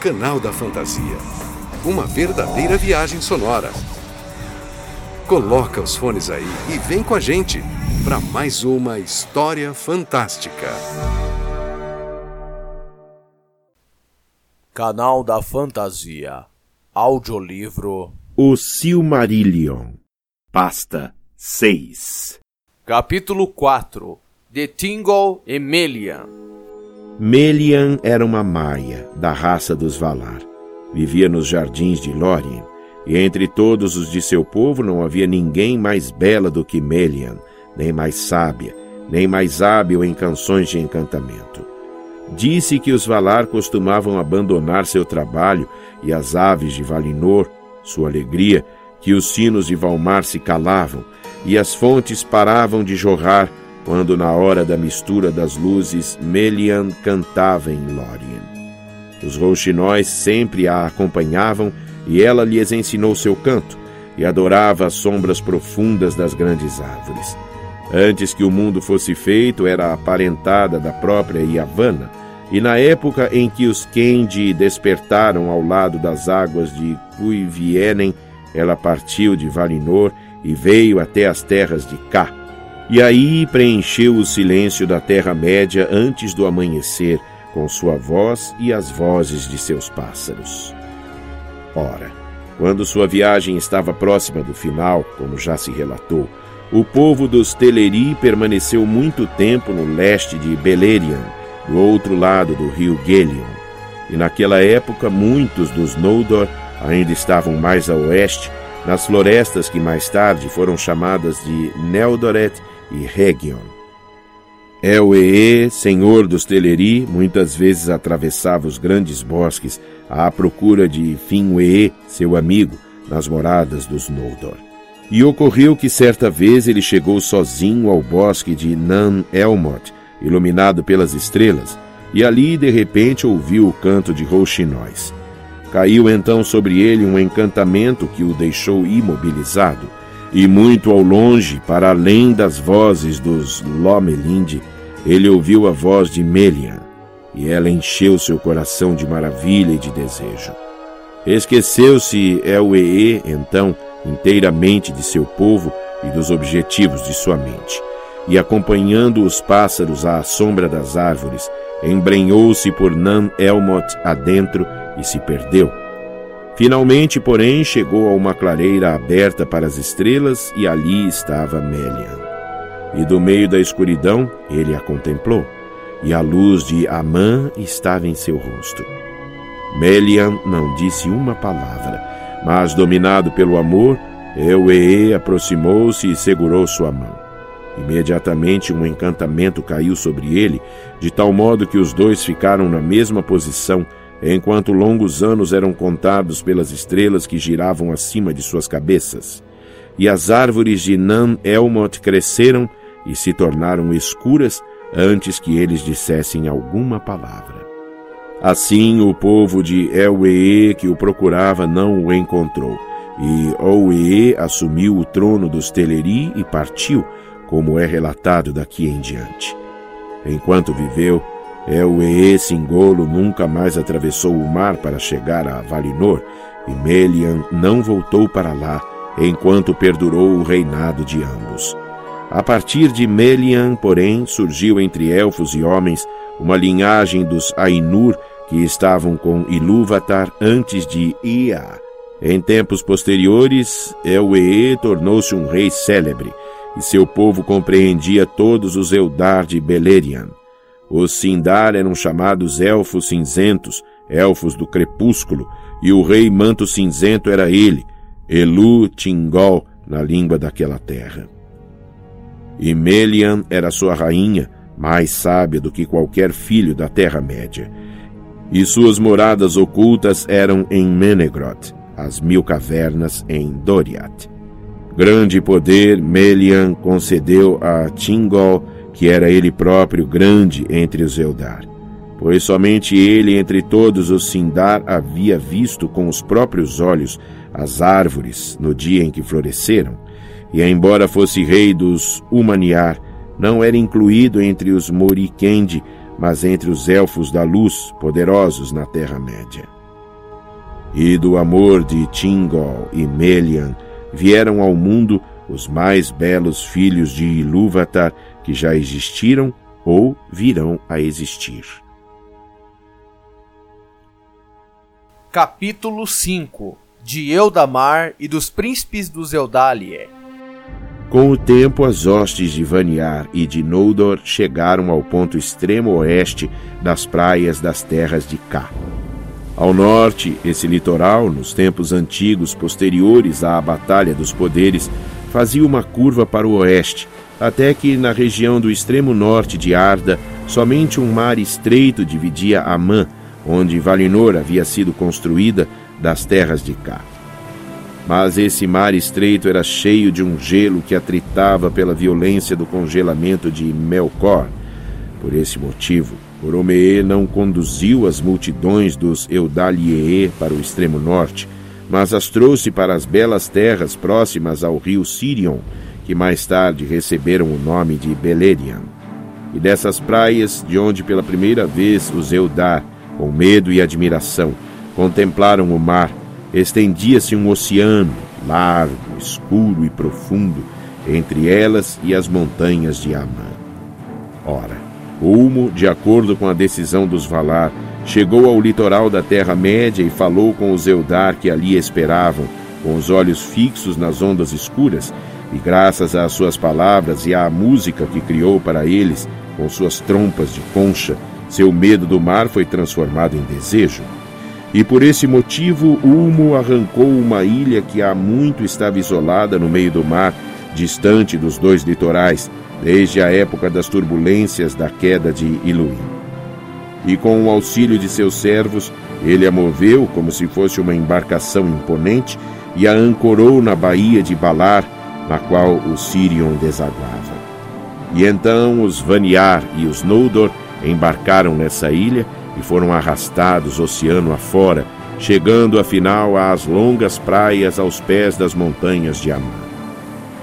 Canal da Fantasia. Uma verdadeira viagem sonora. Coloca os fones aí e vem com a gente para mais uma história fantástica. Canal da Fantasia. Audiolivro O Silmarillion. Pasta 6. Capítulo 4 De Tingle e Melian era uma maia, da raça dos Valar. Vivia nos jardins de Lórien, e entre todos os de seu povo não havia ninguém mais bela do que Melian, nem mais sábia, nem mais hábil em canções de encantamento. Disse que os Valar costumavam abandonar seu trabalho e as aves de Valinor, sua alegria, que os sinos de Valmar se calavam e as fontes paravam de jorrar quando, na hora da mistura das luzes, Melian cantava em Lórien. Os rouxinóis sempre a acompanhavam e ela lhes ensinou seu canto e adorava as sombras profundas das grandes árvores. Antes que o mundo fosse feito, era aparentada da própria Yavanna, e na época em que os Kendi despertaram ao lado das águas de Cuivienen, ela partiu de Valinor e veio até as terras de Cá. E aí preencheu o silêncio da Terra-média antes do amanhecer, com sua voz e as vozes de seus pássaros. Ora, quando sua viagem estava próxima do final, como já se relatou, o povo dos Teleri permaneceu muito tempo no leste de Beleriand, do outro lado do rio Gelion. E naquela época, muitos dos Noldor ainda estavam mais a oeste, nas florestas que mais tarde foram chamadas de Neldoret e Region. El-Ee, senhor dos Teleri, muitas vezes atravessava os grandes bosques à procura de Finwë, seu amigo, nas moradas dos Noldor. E ocorreu que certa vez ele chegou sozinho ao bosque de Nan Elmot, iluminado pelas estrelas, e ali de repente ouviu o canto de rouxinóis. Caiu então sobre ele um encantamento que o deixou imobilizado, e muito ao longe, para além das vozes dos Lomelinde, ele ouviu a voz de Melian, e ela encheu seu coração de maravilha e de desejo. Esqueceu-se El-Ee, então, inteiramente de seu povo e dos objetivos de sua mente, e acompanhando os pássaros à sombra das árvores, embrenhou-se por Nan Elmot adentro e se perdeu. Finalmente, porém, chegou a uma clareira aberta para as estrelas e ali estava Melian. E do meio da escuridão ele a contemplou, e a luz de Amã estava em seu rosto. Melian não disse uma palavra, mas, dominado pelo amor, Euee aproximou-se e segurou sua mão. Imediatamente um encantamento caiu sobre ele, de tal modo que os dois ficaram na mesma posição, enquanto longos anos eram contados pelas estrelas que giravam acima de suas cabeças. E as árvores de Nan Elmot cresceram e se tornaram escuras antes que eles dissessem alguma palavra. Assim o povo de Elwee que o procurava não o encontrou, e Owe assumiu o trono dos Teleri e partiu, como é relatado daqui em diante. Enquanto viveu, Elwee Singolo nunca mais atravessou o mar para chegar a Valinor, e Melian não voltou para lá enquanto perdurou o reinado de ambos. A partir de Melian, porém, surgiu entre elfos e homens uma linhagem dos Ainur que estavam com Ilúvatar antes de Ia. Em tempos posteriores, Elwee tornou-se um rei célebre, e seu povo compreendia todos os Eldar de Beleriand. Os Sindar eram chamados Elfos Cinzentos, Elfos do Crepúsculo, e o rei Manto Cinzento era ele, Elu Tingol, na língua daquela terra. E Melian era sua rainha, mais sábia do que qualquer filho da Terra-média. E suas moradas ocultas eram em Menegroth, as mil cavernas em Doriath. Grande poder Melian concedeu a Tingol, que era ele próprio grande entre os Eldar, pois somente ele entre todos os Sindar havia visto com os próprios olhos as árvores no dia em que floresceram, e embora fosse rei dos Humaniar, não era incluído entre os Morikendi, mas entre os elfos da luz, poderosos na Terra-média. E do amor de Tingol e Melian vieram ao mundo os mais belos filhos de Ilúvatar que já existiram ou virão a existir. Capítulo 5 De Eldamar e dos príncipes dos Eldalie Com o tempo, as hostes de Vaniar e de Noldor chegaram ao ponto extremo oeste das praias das terras de Cá. Ao norte, esse litoral, nos tempos antigos posteriores à Batalha dos Poderes, fazia uma curva para o oeste, até que na região do extremo norte de Arda, somente um mar estreito dividia Amã, onde Valinor havia sido construída, das terras de cá. Mas esse mar estreito era cheio de um gelo que atritava pela violência do congelamento de Melkor. Por esse motivo, Boromee não conduziu as multidões dos Eudaliee para o extremo norte, mas as trouxe para as belas terras próximas ao rio Sirion, que mais tarde receberam o nome de Beleriand. E dessas praias, de onde pela primeira vez os Eldar, com medo e admiração, contemplaram o mar, estendia-se um oceano, largo, escuro e profundo, entre elas e as montanhas de Amã. Ora, Ulmo, de acordo com a decisão dos Valar, chegou ao litoral da Terra-média e falou com os Eldar que ali esperavam, com os olhos fixos nas ondas escuras, e graças às suas palavras e à música que criou para eles, com suas trompas de concha, seu medo do mar foi transformado em desejo. E por esse motivo, Ulmo arrancou uma ilha que há muito estava isolada no meio do mar, distante dos dois litorais, desde a época das turbulências da queda de Iluim. E com o auxílio de seus servos, ele a moveu como se fosse uma embarcação imponente e a ancorou na baía de Balar, na qual o Sirion desaguava. E então os Vaniar e os Noldor embarcaram nessa ilha e foram arrastados oceano afora, chegando afinal às longas praias aos pés das montanhas de Amã.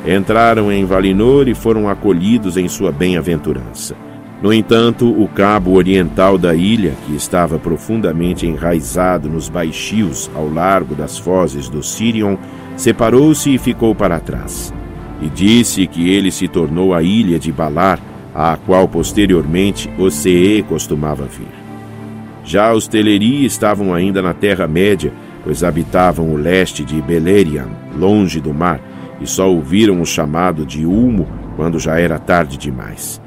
Entraram em Valinor e foram acolhidos em sua bem-aventurança. No entanto, o cabo oriental da ilha, que estava profundamente enraizado nos baixios ao largo das fozes do Sirion, separou-se e ficou para trás. E disse que ele se tornou a ilha de Balar, à qual posteriormente Ocee costumava vir. Já os Teleri estavam ainda na Terra-média, pois habitavam o leste de Beleriand, longe do mar, e só ouviram o chamado de Ulmo quando já era tarde demais.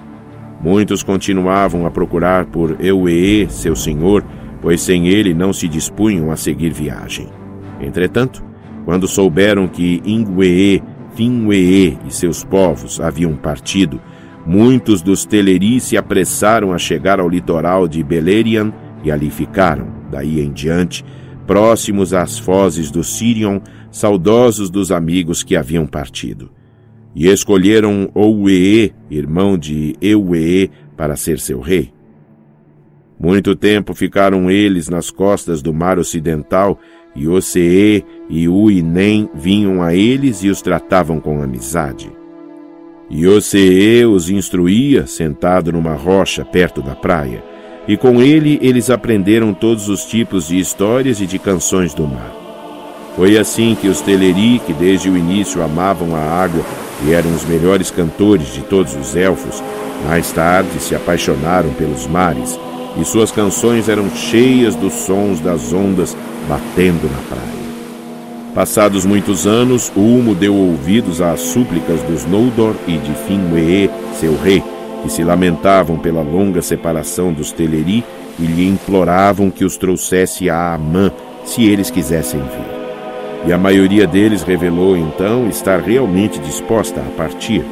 Muitos continuavam a procurar por Euee, seu senhor, pois sem ele não se dispunham a seguir viagem. Entretanto, quando souberam que Ingwee, Finwee e seus povos haviam partido, muitos dos Teleri se apressaram a chegar ao litoral de Beleriand e ali ficaram, daí em diante, próximos às fozes do Sirion, saudosos dos amigos que haviam partido. E escolheram Ouee, irmão de Euee, para ser seu rei. Muito tempo ficaram eles nas costas do mar ocidental, e Ocee e Uinem vinham a eles e os tratavam com amizade. E Ocee os instruía, sentado numa rocha perto da praia, e com ele eles aprenderam todos os tipos de histórias e de canções do mar. Foi assim que os Teleri, que desde o início amavam a água e eram os melhores cantores de todos os elfos, mais tarde se apaixonaram pelos mares, e suas canções eram cheias dos sons das ondas batendo na praia. Passados muitos anos, Ulmo deu ouvidos às súplicas dos Noldor e de Finwë, seu rei, que se lamentavam pela longa separação dos Teleri e lhe imploravam que os trouxesse a Amã, se eles quisessem vir e a maioria deles revelou então estar realmente disposta a partir.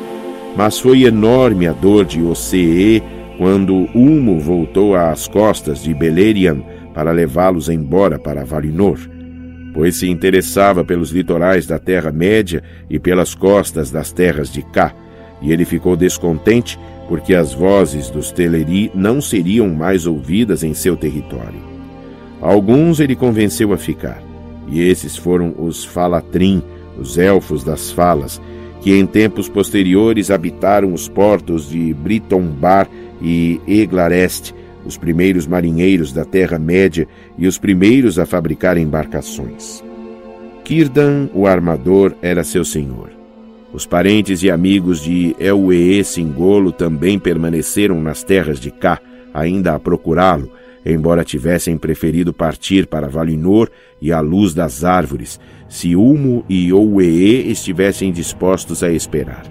Mas foi enorme a dor de Ocee quando Ulmo voltou às costas de Beleriand para levá-los embora para Valinor, pois se interessava pelos litorais da Terra-média e pelas costas das terras de Cá, e ele ficou descontente porque as vozes dos Teleri não seriam mais ouvidas em seu território. Alguns ele convenceu a ficar, e esses foram os Falatrim, os elfos das falas, que em tempos posteriores habitaram os portos de Britombar e Eglarest, os primeiros marinheiros da Terra-média e os primeiros a fabricar embarcações. Círdan, o armador, era seu senhor. Os parentes e amigos de Elwee Singolo também permaneceram nas terras de Cá, ainda a procurá-lo, embora tivessem preferido partir para Valinor e à luz das árvores, se Ulmo e Ouee estivessem dispostos a esperar.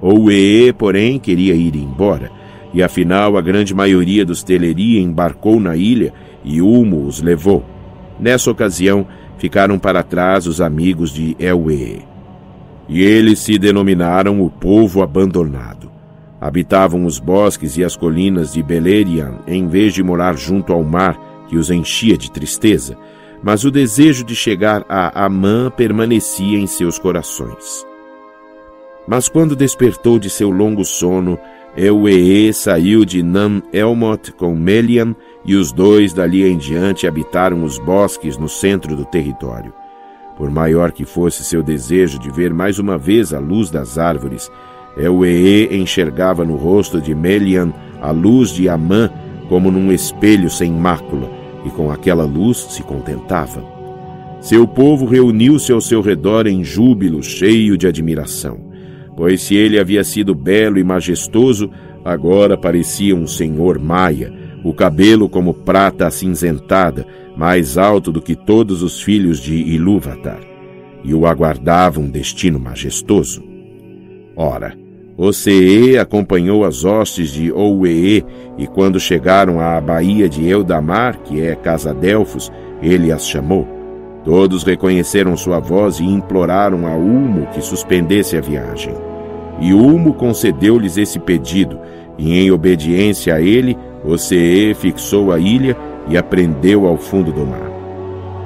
Ouee, porém, queria ir embora, e afinal a grande maioria dos Teleri embarcou na ilha e Ulmo os levou. Nessa ocasião, ficaram para trás os amigos de Elwee. E eles se denominaram o povo abandonado. Habitavam os bosques e as colinas de Beleriand, em vez de morar junto ao mar, que os enchia de tristeza, mas o desejo de chegar a Amã permanecia em seus corações. Mas quando despertou de seu longo sono, Euee saiu de Nam Elmot com Melian e os dois dali em diante habitaram os bosques no centro do território. Por maior que fosse seu desejo de ver mais uma vez a luz das árvores, Euee enxergava no rosto de Melian a luz de Amã como num espelho sem mácula, e com aquela luz se contentava. Seu povo reuniu-se ao seu redor em júbilo, cheio de admiração, pois se ele havia sido belo e majestoso, agora parecia um senhor maia, o cabelo como prata acinzentada, mais alto do que todos os filhos de Ilúvatar, e o aguardava um destino majestoso. Ora, Ocee acompanhou as hostes de Ouee, e quando chegaram à baía de Eudamar, que é Casa Delfos, ele as chamou. Todos reconheceram sua voz e imploraram a Ulmo que suspendesse a viagem. E Ulmo concedeu-lhes esse pedido, e em obediência a ele, Ocee fixou a ilha e a prendeu ao fundo do mar.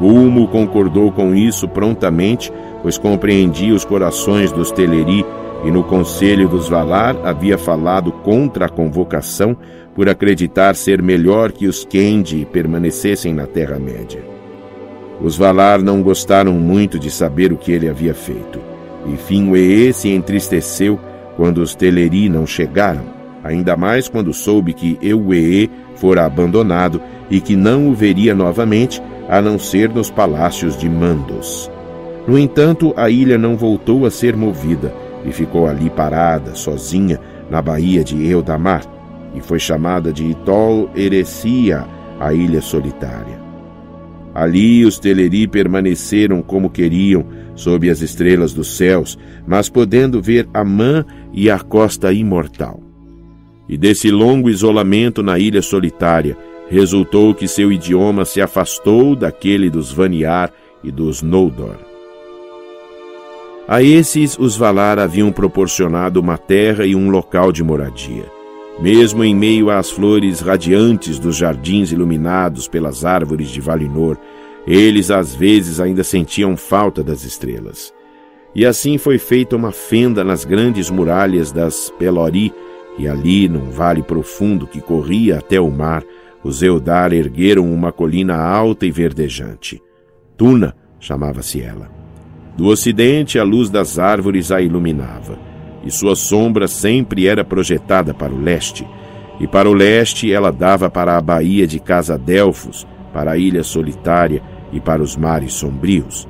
Ulmo concordou com isso prontamente, pois compreendia os corações dos Teleri e no conselho dos Valar havia falado contra a convocação por acreditar ser melhor que os Kendi permanecessem na Terra-média. Os Valar não gostaram muito de saber o que ele havia feito, e Finwë se entristeceu quando os Teleri não chegaram, ainda mais quando soube que Euê fora abandonado e que não o veria novamente a não ser nos palácios de Mandos. No entanto, a ilha não voltou a ser movida, e ficou ali parada, sozinha, na baía de Eudamar, e foi chamada de Tol Erecia, a ilha solitária. Ali os Teleri permaneceram como queriam, sob as estrelas dos céus, mas podendo ver Amã e a costa imortal. E desse longo isolamento na ilha solitária, resultou que seu idioma se afastou daquele dos Vaniar e dos Noldor. A esses os Valar haviam proporcionado uma terra e um local de moradia. Mesmo em meio às flores radiantes dos jardins iluminados pelas árvores de Valinor, eles às vezes ainda sentiam falta das estrelas. E assim foi feita uma fenda nas grandes muralhas das Pelori, e ali, num vale profundo que corria até o mar, os Eldar ergueram uma colina alta e verdejante. Tuna chamava-se ela. Do ocidente, a luz das árvores a iluminava, e sua sombra sempre era projetada para o leste, e para o leste ela dava para a baía de Casa Delfos, para a ilha solitária e para os mares sombrios.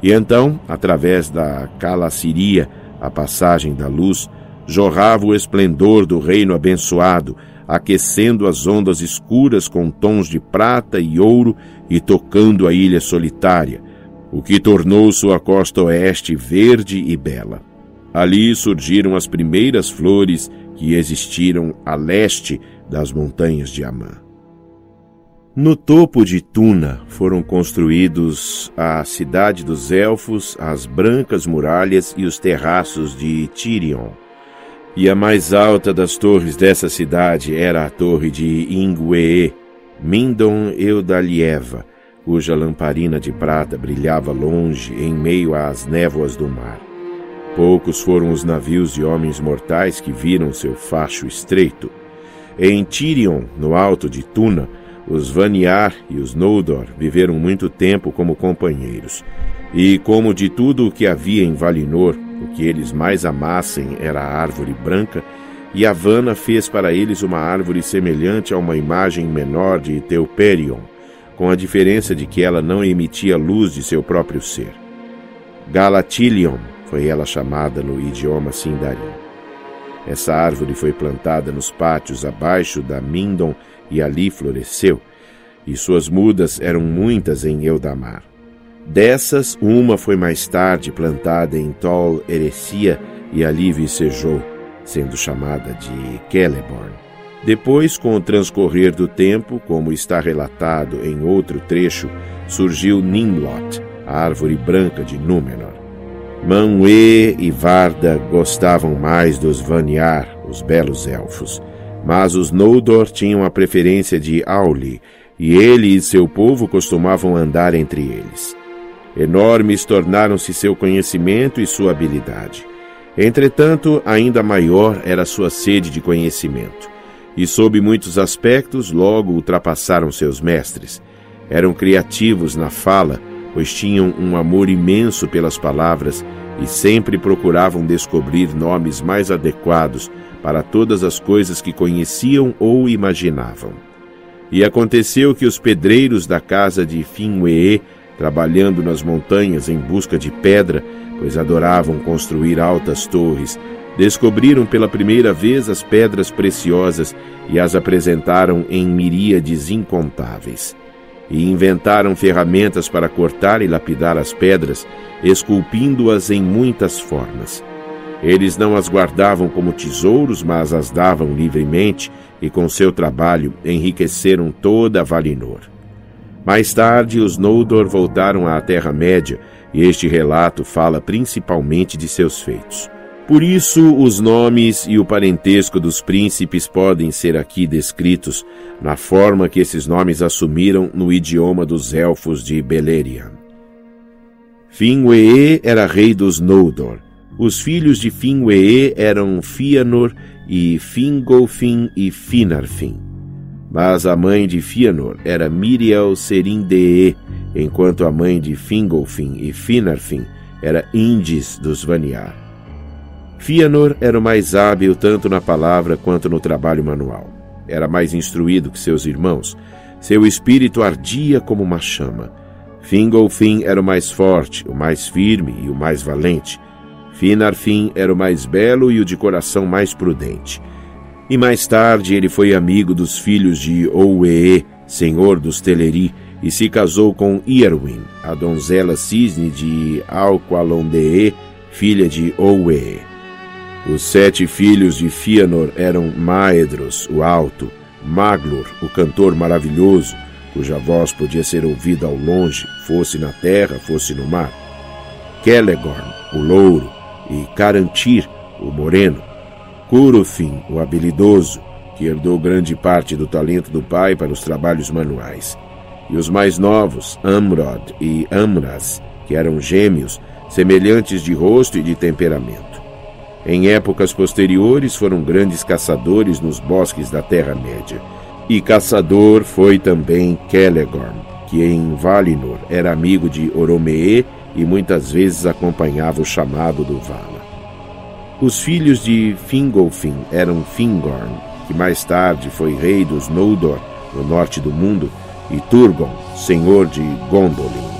E então, através da Calaciria, a passagem da luz, jorrava o esplendor do reino abençoado, aquecendo as ondas escuras com tons de prata e ouro e tocando a ilha solitária, o que tornou sua costa oeste verde e bela. Ali surgiram as primeiras flores que existiram a leste das montanhas de Amã. No topo de Tuna foram construídos a cidade dos elfos, as brancas muralhas e os terraços de Tirion. E a mais alta das torres dessa cidade era a torre de Ingwee, Mindon Eudalieva, cuja lamparina de prata brilhava longe em meio às névoas do mar. Poucos foram os navios de homens mortais que viram seu facho estreito. Em Tirion, no alto de Tuna, os Vaniar e os Noldor viveram muito tempo como companheiros. E como de tudo o que havia em Valinor, o que eles mais amassem era a árvore branca, e Havana fez para eles uma árvore semelhante a uma imagem menor de Teuperion, com a diferença de que ela não emitia luz de seu próprio ser. Galatilion foi ela chamada no idioma Sindarin. Essa árvore foi plantada nos pátios abaixo da Mindon e ali floresceu, e suas mudas eram muitas em Eudamar. Dessas, uma foi mais tarde plantada em Tol Erecia e ali vicejou, sendo chamada de Celeborn. Depois, com o transcorrer do tempo, como está relatado em outro trecho, surgiu Nimlot, a árvore branca de Númenor. Manwë e Varda gostavam mais dos Vanyar, os belos elfos, mas os Noldor tinham a preferência de Auli, e ele e seu povo costumavam andar entre eles. Enormes tornaram-se seu conhecimento e sua habilidade. Entretanto, ainda maior era sua sede de conhecimento, e sob muitos aspectos logo ultrapassaram seus mestres. Eram criativos na fala, pois tinham um amor imenso pelas palavras e sempre procuravam descobrir nomes mais adequados para todas as coisas que conheciam ou imaginavam. E aconteceu que os pedreiros da casa de Finwë, trabalhando nas montanhas em busca de pedra, pois adoravam construir altas torres, descobriram pela primeira vez as pedras preciosas e as apresentaram em miríades incontáveis e inventaram ferramentas para cortar e lapidar as pedras, esculpindo-as em muitas formas. Eles não as guardavam como tesouros, mas as davam livremente e com seu trabalho enriqueceram toda Valinor. Mais tarde, os Noldor voltaram à Terra-média e este relato fala principalmente de seus feitos. Por isso, os nomes e o parentesco dos príncipes podem ser aqui descritos na forma que esses nomes assumiram no idioma dos elfos de Beleriand. Finwë era rei dos Noldor. Os filhos de Finwë eram Fëanor e Fingolfin e Finarfin. Mas a mãe de Fëanor era Miriel Serindee, enquanto a mãe de Fingolfin e Finarfin era Indis dos Vaniar. Fëanor era o mais hábil tanto na palavra quanto no trabalho manual. Era mais instruído que seus irmãos. Seu espírito ardia como uma chama. Fingolfin era o mais forte, o mais firme e o mais valente. Finarfin era o mais belo e o de coração mais prudente. E mais tarde ele foi amigo dos filhos de Ouee, senhor dos Teleri, e se casou com Ierwin, a donzela cisne de Alqualondee, filha de Ouee. Os sete filhos de Fëanor eram Maedros, o Alto, Maglor, o cantor maravilhoso, cuja voz podia ser ouvida ao longe, fosse na terra, fosse no mar, Celegorn, o louro, e Carantir, o moreno, Curufin, o habilidoso, que herdou grande parte do talento do pai para os trabalhos manuais, e os mais novos, Amrod e Amras, que eram gêmeos, semelhantes de rosto e de temperamento. Em épocas posteriores foram grandes caçadores nos bosques da Terra-média. E caçador foi também Celegorn, que em Valinor era amigo de Oromee e muitas vezes acompanhava o chamado do Vala. Os filhos de Fingolfin eram Fingorn, que mais tarde foi rei dos Noldor, no norte do mundo, e Turgon, senhor de Gondolin.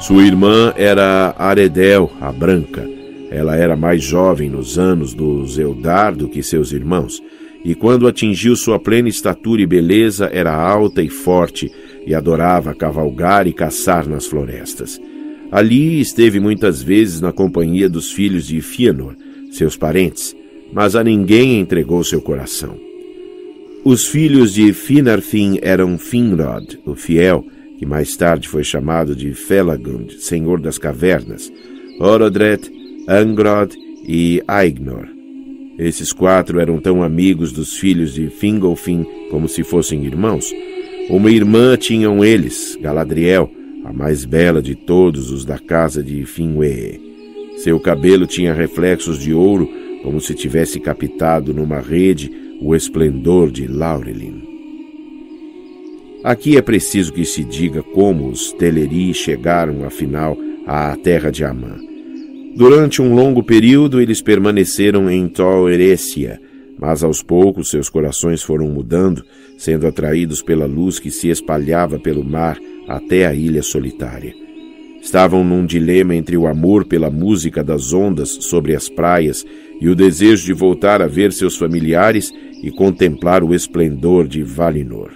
Sua irmã era Aredel, a Branca, ela era mais jovem nos anos do Eldar do que seus irmãos, e quando atingiu sua plena estatura e beleza, era alta e forte, e adorava cavalgar e caçar nas florestas. Ali esteve muitas vezes na companhia dos filhos de Fëanor, seus parentes, mas a ninguém entregou seu coração. Os filhos de Finarfin eram Finrod, o fiel, que mais tarde foi chamado de Felagund, senhor das cavernas, Orodret, Angrod e Aignor. Esses quatro eram tão amigos dos filhos de Fingolfin como se fossem irmãos. Uma irmã tinham eles, Galadriel, a mais bela de todos os da casa de Finwë. Seu cabelo tinha reflexos de ouro, como se tivesse captado numa rede o esplendor de Laurelin. Aqui é preciso que se diga como os Teleri chegaram, afinal, à terra de Amã. Durante um longo período, eles permaneceram em Tol Erécia, Mas aos poucos seus corações foram mudando, sendo atraídos pela luz que se espalhava pelo mar até a ilha solitária. Estavam num dilema entre o amor pela música das ondas sobre as praias e o desejo de voltar a ver seus familiares e contemplar o esplendor de Valinor.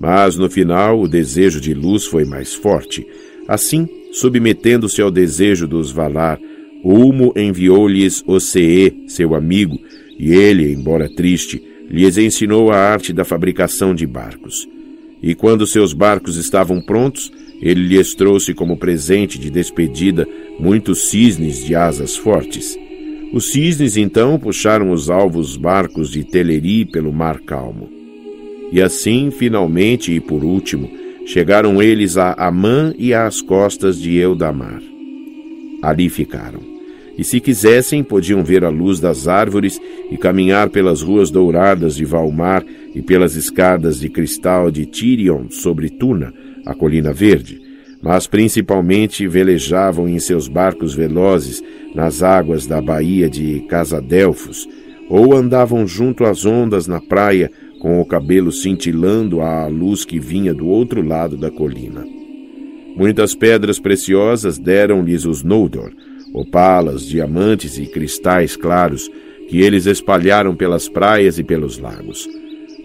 Mas no final o desejo de luz foi mais forte. Assim, submetendo-se ao desejo dos Valar, Ulmo enviou-lhes Ocee, seu amigo, e ele, embora triste, lhes ensinou a arte da fabricação de barcos. E quando seus barcos estavam prontos, ele lhes trouxe como presente de despedida muitos cisnes de asas fortes. Os cisnes então puxaram os alvos barcos de Teleri pelo mar calmo. E assim, finalmente e por último, chegaram eles a Amã e às costas de Eudamar. Ali ficaram. E se quisessem, podiam ver a luz das árvores e caminhar pelas ruas douradas de Valmar e pelas escadas de cristal de Tirion sobre Tuna, a colina verde, mas principalmente velejavam em seus barcos velozes nas águas da baía de Casadelfos, ou andavam junto às ondas na praia com o cabelo cintilando à luz que vinha do outro lado da colina. Muitas pedras preciosas deram-lhes os Noldor, opalas, diamantes e cristais claros, que eles espalharam pelas praias e pelos lagos.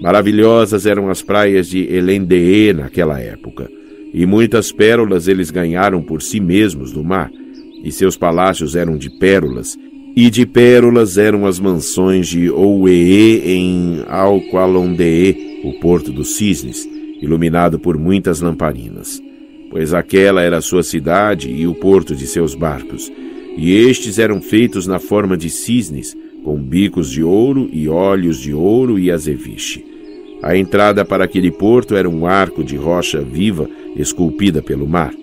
Maravilhosas eram as praias de Elendee naquela época, e muitas pérolas eles ganharam por si mesmos do mar, e seus palácios eram de pérolas, e de pérolas eram as mansões de Ouee em Alqualondee, o porto dos cisnes, iluminado por muitas lamparinas. Pois aquela era a sua cidade e o porto de seus barcos, e estes eram feitos na forma de cisnes, com bicos de ouro e olhos de ouro e azeviche. A entrada para aquele porto era um arco de rocha viva esculpida pelo mar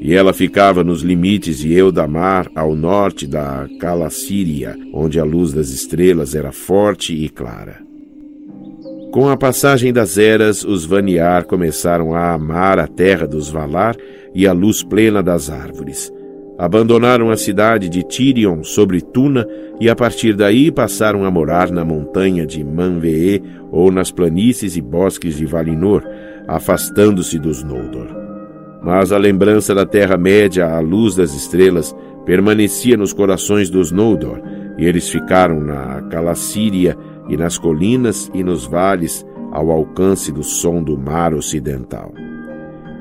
e ela ficava nos limites de Eudamar, ao norte da Calacíria, onde a luz das estrelas era forte e clara. Com a passagem das eras, os Vaniar começaram a amar a terra dos Valar e a luz plena das árvores. Abandonaram a cidade de Tirion sobre Tuna e a partir daí passaram a morar na montanha de Manvee ou nas planícies e bosques de Valinor, afastando-se dos Noldor. Mas a lembrança da Terra-média à luz das estrelas permanecia nos corações dos Noldor, e eles ficaram na Calacíria e nas colinas e nos vales ao alcance do som do mar ocidental.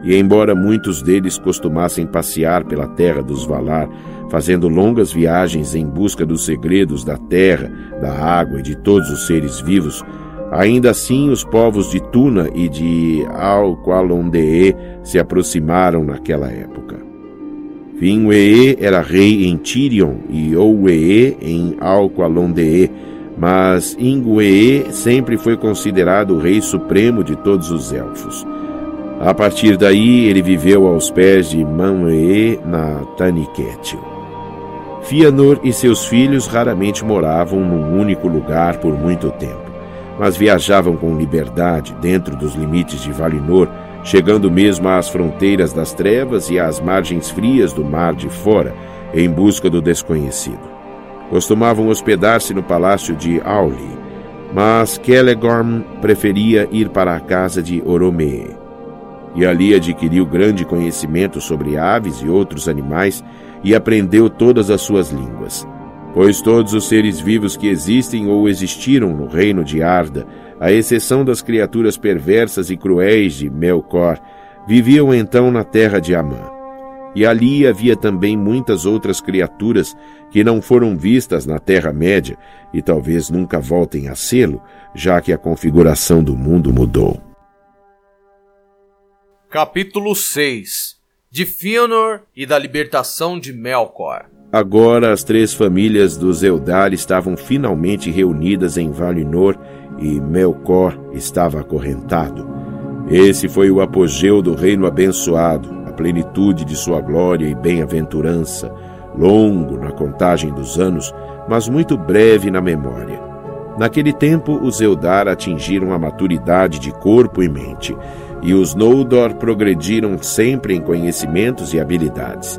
E embora muitos deles costumassem passear pela terra dos Valar, fazendo longas viagens em busca dos segredos da terra, da água e de todos os seres vivos, Ainda assim, os povos de Tuna e de Alqualondee se aproximaram naquela época. Finwee era rei em Tirion e Ouwee em Alqualondee, mas Ingwee sempre foi considerado o rei supremo de todos os elfos. A partir daí, ele viveu aos pés de Manwë na Taniquetil. Fianor e seus filhos raramente moravam num único lugar por muito tempo mas viajavam com liberdade dentro dos limites de Valinor, chegando mesmo às fronteiras das trevas e às margens frias do mar de fora, em busca do desconhecido. Costumavam hospedar-se no palácio de Auli, mas Celegorm preferia ir para a casa de Oromee. E ali adquiriu grande conhecimento sobre aves e outros animais e aprendeu todas as suas línguas. Pois todos os seres vivos que existem ou existiram no reino de Arda, à exceção das criaturas perversas e cruéis de Melkor, viviam então na terra de Amã. E ali havia também muitas outras criaturas que não foram vistas na Terra-média e talvez nunca voltem a sê-lo, já que a configuração do mundo mudou. Capítulo 6 De Fëanor e da libertação de Melkor Agora as três famílias dos Eldar estavam finalmente reunidas em Valinor e Melkor estava acorrentado. Esse foi o apogeu do reino abençoado, a plenitude de sua glória e bem-aventurança, longo na contagem dos anos, mas muito breve na memória. Naquele tempo, os Eldar atingiram a maturidade de corpo e mente, e os Noldor progrediram sempre em conhecimentos e habilidades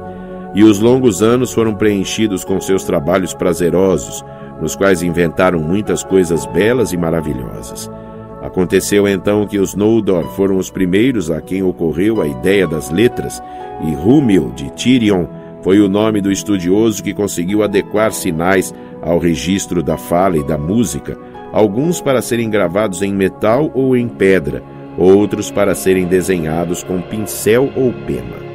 e os longos anos foram preenchidos com seus trabalhos prazerosos, nos quais inventaram muitas coisas belas e maravilhosas. Aconteceu então que os Noldor foram os primeiros a quem ocorreu a ideia das letras, e Rúmil de Tirion foi o nome do estudioso que conseguiu adequar sinais ao registro da fala e da música, alguns para serem gravados em metal ou em pedra, outros para serem desenhados com pincel ou pena.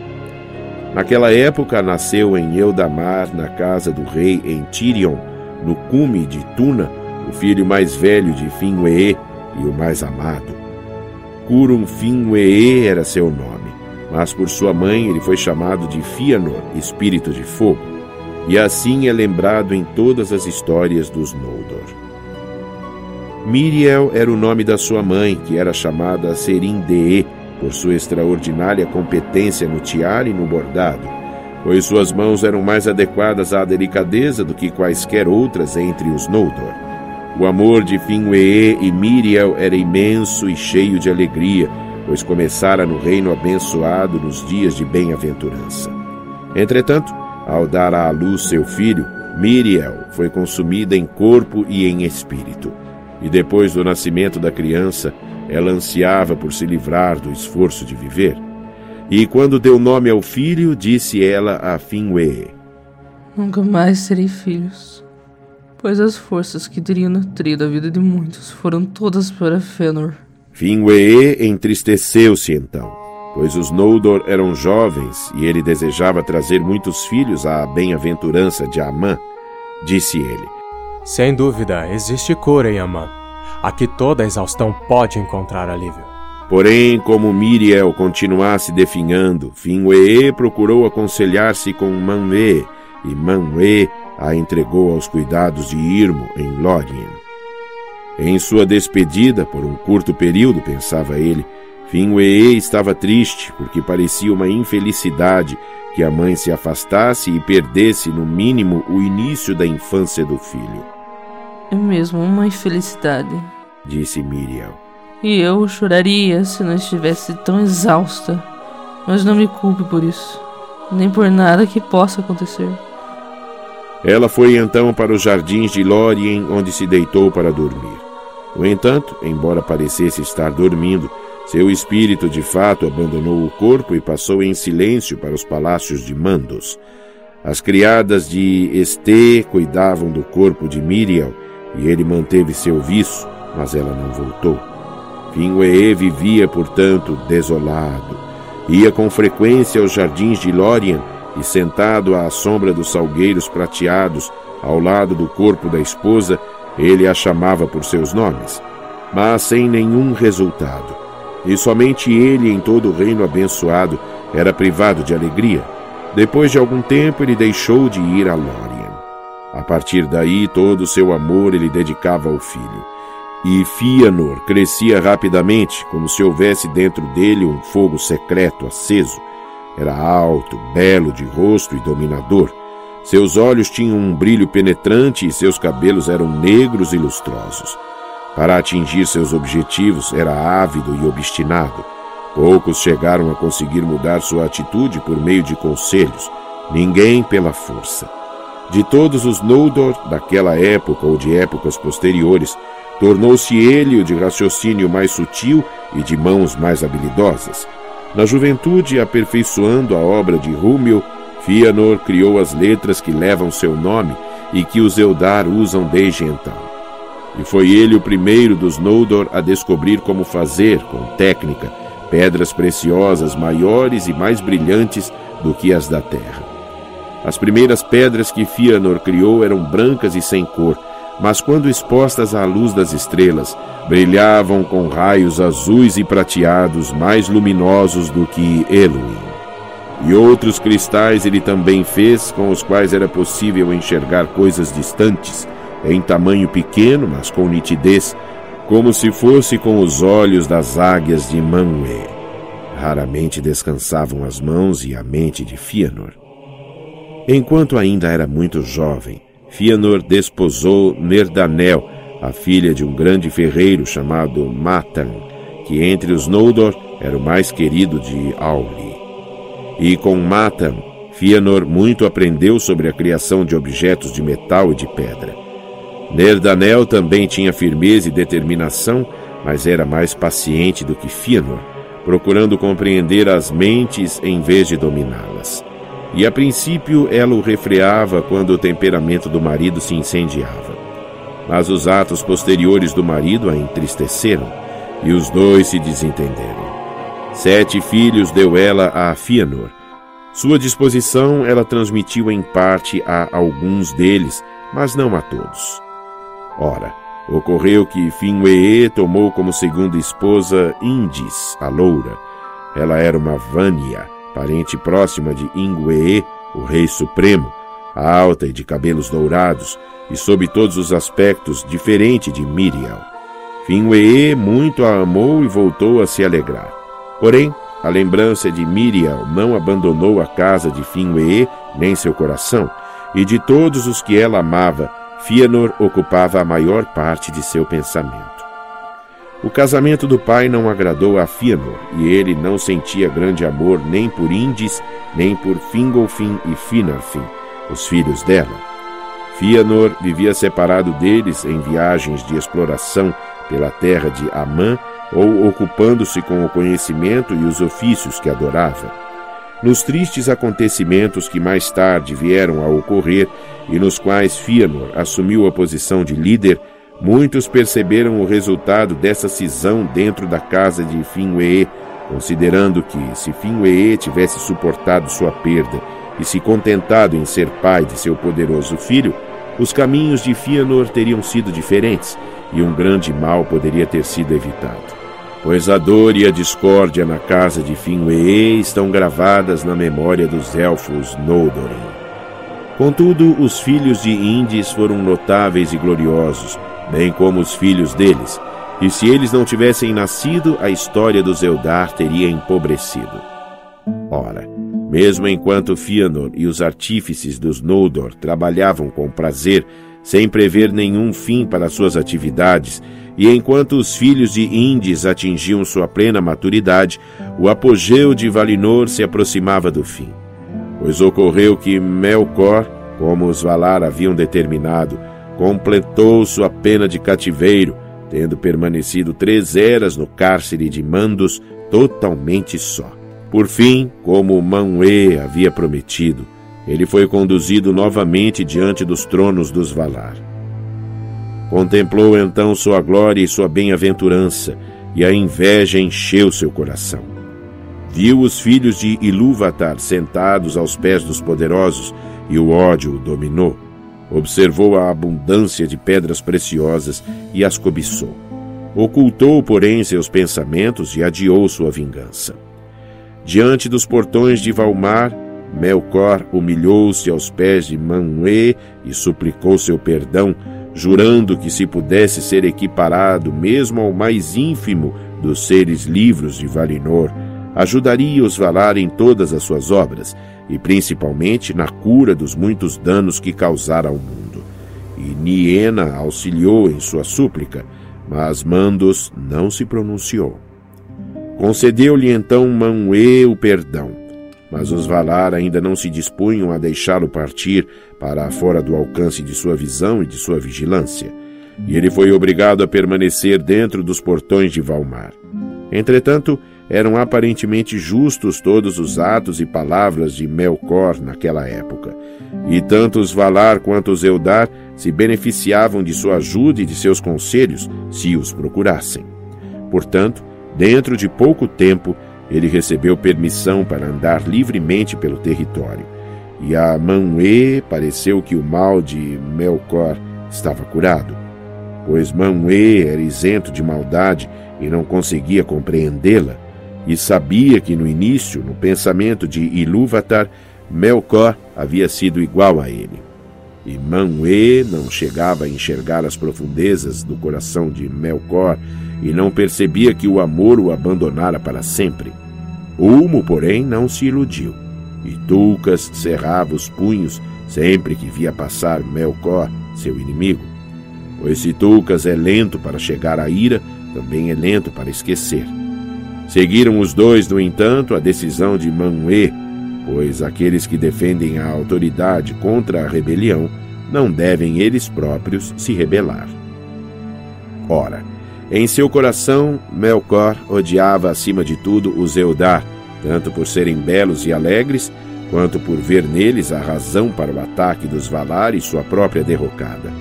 Naquela época nasceu em Eldamar, na casa do rei em Tirion, no cume de Tuna, o filho mais velho de Finwë e o mais amado. Curum Finwë era seu nome, mas por sua mãe ele foi chamado de Fianor, espírito de fogo, e assim é lembrado em todas as histórias dos Noldor. Miriel era o nome da sua mãe, que era chamada Serindee, por sua extraordinária competência no tiar e no bordado, pois suas mãos eram mais adequadas à delicadeza do que quaisquer outras entre os Noldor. O amor de Finwë e Miriel era imenso e cheio de alegria, pois começara no reino abençoado nos dias de bem-aventurança. Entretanto, ao dar à luz seu filho, Miriel foi consumida em corpo e em espírito. E depois do nascimento da criança, ela ansiava por se livrar do esforço de viver. E quando deu nome ao filho, disse ela a Finwë: Nunca mais terei filhos, pois as forças que teriam nutrido a vida de muitos foram todas para Fëanor. Finwë entristeceu-se então, pois os Noldor eram jovens e ele desejava trazer muitos filhos à bem-aventurança de Amã. Disse ele: Sem dúvida, existe cura em Amã. Aqui toda a exaustão pode encontrar alívio. Porém, como Miriel continuasse definhando, Finwë procurou aconselhar-se com Manwë, e Manwë a entregou aos cuidados de Irmo, em Lórien. Em sua despedida, por um curto período, pensava ele, Finwë estava triste, porque parecia uma infelicidade que a mãe se afastasse e perdesse, no mínimo, o início da infância do filho. É mesmo uma infelicidade, disse Miriel. E eu choraria se não estivesse tão exausta. Mas não me culpe por isso, nem por nada que possa acontecer. Ela foi então para os jardins de Lórien, onde se deitou para dormir. No entanto, embora parecesse estar dormindo, seu espírito de fato abandonou o corpo e passou em silêncio para os palácios de Mandos. As criadas de Esté cuidavam do corpo de Miriel e ele manteve seu vício, mas ela não voltou. Finwë vivia, portanto, desolado. Ia com frequência aos jardins de Lórien e, sentado à sombra dos salgueiros prateados, ao lado do corpo da esposa, ele a chamava por seus nomes, mas sem nenhum resultado. E somente ele, em todo o reino abençoado, era privado de alegria. Depois de algum tempo, ele deixou de ir a Lórien. A partir daí, todo o seu amor ele dedicava ao filho. E Fianor crescia rapidamente, como se houvesse dentro dele um fogo secreto aceso. Era alto, belo de rosto e dominador. Seus olhos tinham um brilho penetrante e seus cabelos eram negros e lustrosos. Para atingir seus objetivos, era ávido e obstinado. Poucos chegaram a conseguir mudar sua atitude por meio de conselhos, ninguém pela força. De todos os Noldor daquela época ou de épocas posteriores, tornou-se ele o de raciocínio mais sutil e de mãos mais habilidosas. Na juventude, aperfeiçoando a obra de Rúmil, Fianor criou as letras que levam seu nome e que os Eldar usam desde então. E foi ele o primeiro dos Noldor a descobrir como fazer, com técnica, pedras preciosas maiores e mais brilhantes do que as da terra. As primeiras pedras que Fianor criou eram brancas e sem cor, mas quando expostas à luz das estrelas, brilhavam com raios azuis e prateados mais luminosos do que Eluin. E outros cristais ele também fez, com os quais era possível enxergar coisas distantes, em tamanho pequeno, mas com nitidez, como se fosse com os olhos das águias de Manwë. Raramente descansavam as mãos e a mente de Fianor. Enquanto ainda era muito jovem, Fianor desposou Nerdanel, a filha de um grande ferreiro chamado Matan, que entre os Noldor era o mais querido de Auli. E com Matan, Fianor muito aprendeu sobre a criação de objetos de metal e de pedra. Nerdanel também tinha firmeza e determinação, mas era mais paciente do que Fëanor, procurando compreender as mentes em vez de dominá-las. E a princípio ela o refreava quando o temperamento do marido se incendiava. Mas os atos posteriores do marido a entristeceram, e os dois se desentenderam. Sete filhos deu ela a Fëanor. Sua disposição ela transmitiu em parte a alguns deles, mas não a todos. Ora, ocorreu que Finwë tomou como segunda esposa Indis, a loura. Ela era uma Vânia, parente próxima de Ingwe, o rei supremo, alta e de cabelos dourados, e sob todos os aspectos diferente de Miriam. Finwë muito a amou e voltou a se alegrar. Porém, a lembrança de Miriam não abandonou a casa de Finwë nem seu coração, e de todos os que ela amava, Fëanor ocupava a maior parte de seu pensamento. O casamento do pai não agradou a Fëanor, e ele não sentia grande amor nem por Indis, nem por Fingolfin e Finarfin, os filhos dela. Fëanor vivia separado deles em viagens de exploração pela terra de Amã ou ocupando-se com o conhecimento e os ofícios que adorava. Nos tristes acontecimentos que mais tarde vieram a ocorrer e nos quais Fëanor assumiu a posição de líder, muitos perceberam o resultado dessa cisão dentro da casa de Finwë, considerando que, se Finwë tivesse suportado sua perda e se contentado em ser pai de seu poderoso filho, os caminhos de Fëanor teriam sido diferentes e um grande mal poderia ter sido evitado pois a dor e a discórdia na casa de Finwë estão gravadas na memória dos elfos Noldorin. Contudo, os filhos de Indis foram notáveis e gloriosos, bem como os filhos deles, e se eles não tivessem nascido, a história dos Eldar teria empobrecido. Ora, mesmo enquanto Fëanor e os artífices dos Noldor trabalhavam com prazer, sem prever nenhum fim para suas atividades, e enquanto os filhos de Indis atingiam sua plena maturidade, o apogeu de Valinor se aproximava do fim. Pois ocorreu que Melkor, como os Valar haviam determinado, completou sua pena de cativeiro, tendo permanecido três eras no cárcere de Mandos, totalmente só. Por fim, como Manwë havia prometido, ele foi conduzido novamente diante dos tronos dos Valar. Contemplou então sua glória e sua bem-aventurança, e a inveja encheu seu coração. Viu os filhos de Ilúvatar sentados aos pés dos poderosos, e o ódio o dominou. Observou a abundância de pedras preciosas e as cobiçou. Ocultou, porém, seus pensamentos e adiou sua vingança. Diante dos portões de Valmar, Melkor humilhou-se aos pés de Manwë e suplicou seu perdão, jurando que se pudesse ser equiparado mesmo ao mais ínfimo dos seres livros de Valinor, ajudaria os Valar em todas as suas obras, e principalmente na cura dos muitos danos que causara ao mundo. E Niena auxiliou em sua súplica, mas Mandos não se pronunciou. Concedeu-lhe então Manwë o perdão, mas os Valar ainda não se dispunham a deixá-lo partir para fora do alcance de sua visão e de sua vigilância, e ele foi obrigado a permanecer dentro dos portões de Valmar. Entretanto, eram aparentemente justos todos os atos e palavras de Melkor naquela época, e tanto os Valar quanto os Eldar se beneficiavam de sua ajuda e de seus conselhos, se os procurassem. Portanto, dentro de pouco tempo, ele recebeu permissão para andar livremente pelo território. E a Manwë pareceu que o mal de Melkor estava curado, pois Manwë era isento de maldade e não conseguia compreendê-la, e sabia que no início, no pensamento de Ilúvatar, Melkor havia sido igual a ele. E Manwë não chegava a enxergar as profundezas do coração de Melkor e não percebia que o amor o abandonara para sempre. Ulmo, porém, não se iludiu, e Tulcas cerrava os punhos sempre que via passar Melkor, seu inimigo. Pois se Tulcas é lento para chegar à ira, também é lento para esquecer. Seguiram os dois, no entanto, a decisão de Manwë, pois aqueles que defendem a autoridade contra a rebelião não devem eles próprios se rebelar. Ora, em seu coração, Melkor odiava acima de tudo os Eldar, tanto por serem belos e alegres, quanto por ver neles a razão para o ataque dos Valar e sua própria derrocada.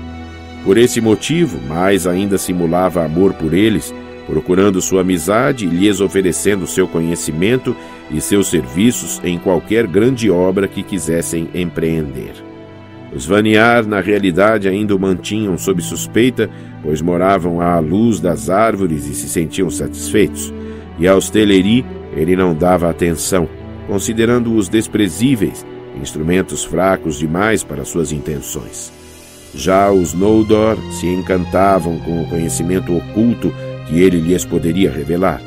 Por esse motivo, mais ainda simulava amor por eles, procurando sua amizade e lhes oferecendo seu conhecimento e seus serviços em qualquer grande obra que quisessem empreender. Os Vaniar, na realidade, ainda o mantinham sob suspeita, pois moravam à luz das árvores e se sentiam satisfeitos, e aos Teleri ele não dava atenção, considerando-os desprezíveis, instrumentos fracos demais para suas intenções. Já os Noldor se encantavam com o conhecimento oculto que ele lhes poderia revelar,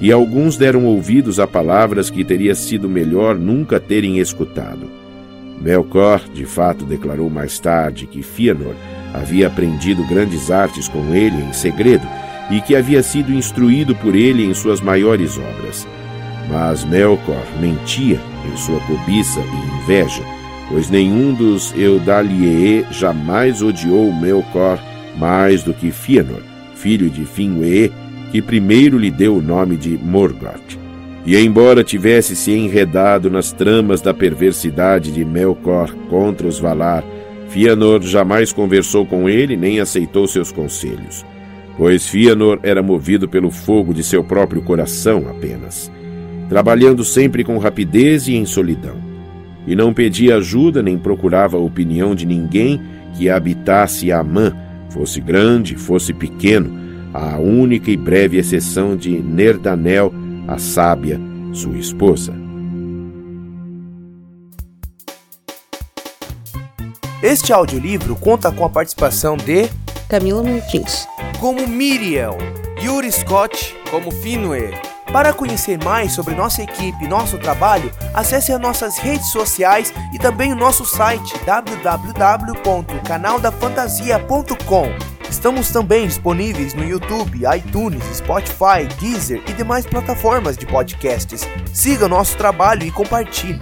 e alguns deram ouvidos a palavras que teria sido melhor nunca terem escutado. Melkor, de fato, declarou mais tarde que Fëanor havia aprendido grandes artes com ele em segredo e que havia sido instruído por ele em suas maiores obras. Mas Melkor mentia em sua cobiça e inveja, pois nenhum dos Eudaliee jamais odiou Melkor mais do que Fëanor, filho de Finwë, que primeiro lhe deu o nome de Morgoth. E embora tivesse se enredado nas tramas da perversidade de Melkor contra os Valar, Fëanor jamais conversou com ele nem aceitou seus conselhos, pois Fëanor era movido pelo fogo de seu próprio coração apenas, trabalhando sempre com rapidez e em solidão. E não pedia ajuda nem procurava a opinião de ninguém que habitasse Amã, fosse grande, fosse pequeno, a única e breve exceção de Nerdanel, a sábia, sua esposa. Este audiolivro conta com a participação de Camila Martins, como Miriam, Yuri Scott como Finwë. Para conhecer mais sobre nossa equipe e nosso trabalho, acesse as nossas redes sociais e também o nosso site www.canaldafantasia.com. Estamos também disponíveis no YouTube, iTunes, Spotify, Deezer e demais plataformas de podcasts. Siga nosso trabalho e compartilhe.